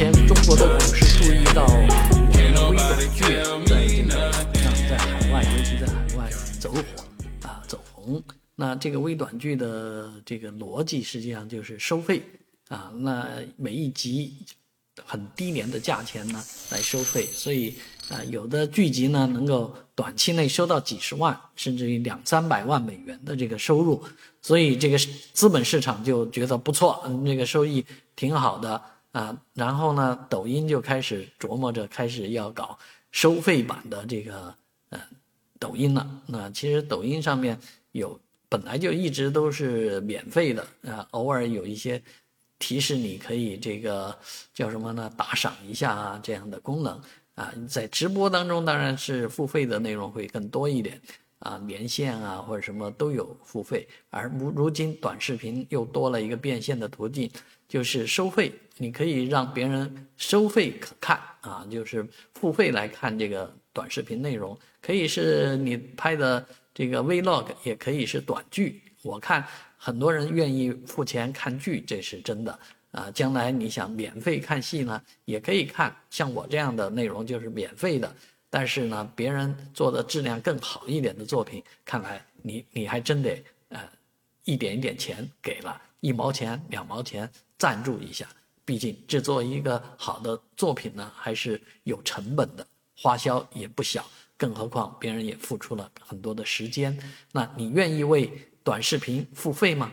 前中国的股市注意到我们微短剧在这个像在海外，尤其在海外走火啊走红。那这个微短剧的这个逻辑实际上就是收费啊，那每一集很低廉的价钱呢来收费，所以啊有的剧集呢能够短期内收到几十万甚至于两三百万美元的这个收入，所以这个资本市场就觉得不错，嗯，这个收益挺好的。啊，然后呢，抖音就开始琢磨着开始要搞收费版的这个呃抖音了。那其实抖音上面有本来就一直都是免费的啊，偶尔有一些提示你可以这个叫什么呢？打赏一下啊这样的功能啊，在直播当中当然是付费的内容会更多一点啊，连线啊或者什么都有付费，而如如今短视频又多了一个变现的途径。就是收费，你可以让别人收费可看啊，就是付费来看这个短视频内容，可以是你拍的这个 vlog，也可以是短剧。我看很多人愿意付钱看剧，这是真的啊。将来你想免费看戏呢，也可以看，像我这样的内容就是免费的。但是呢，别人做的质量更好一点的作品，看来你你还真得呃一点一点钱给了，一毛钱两毛钱。赞助一下，毕竟制作一个好的作品呢，还是有成本的，花销也不小。更何况别人也付出了很多的时间，那你愿意为短视频付费吗？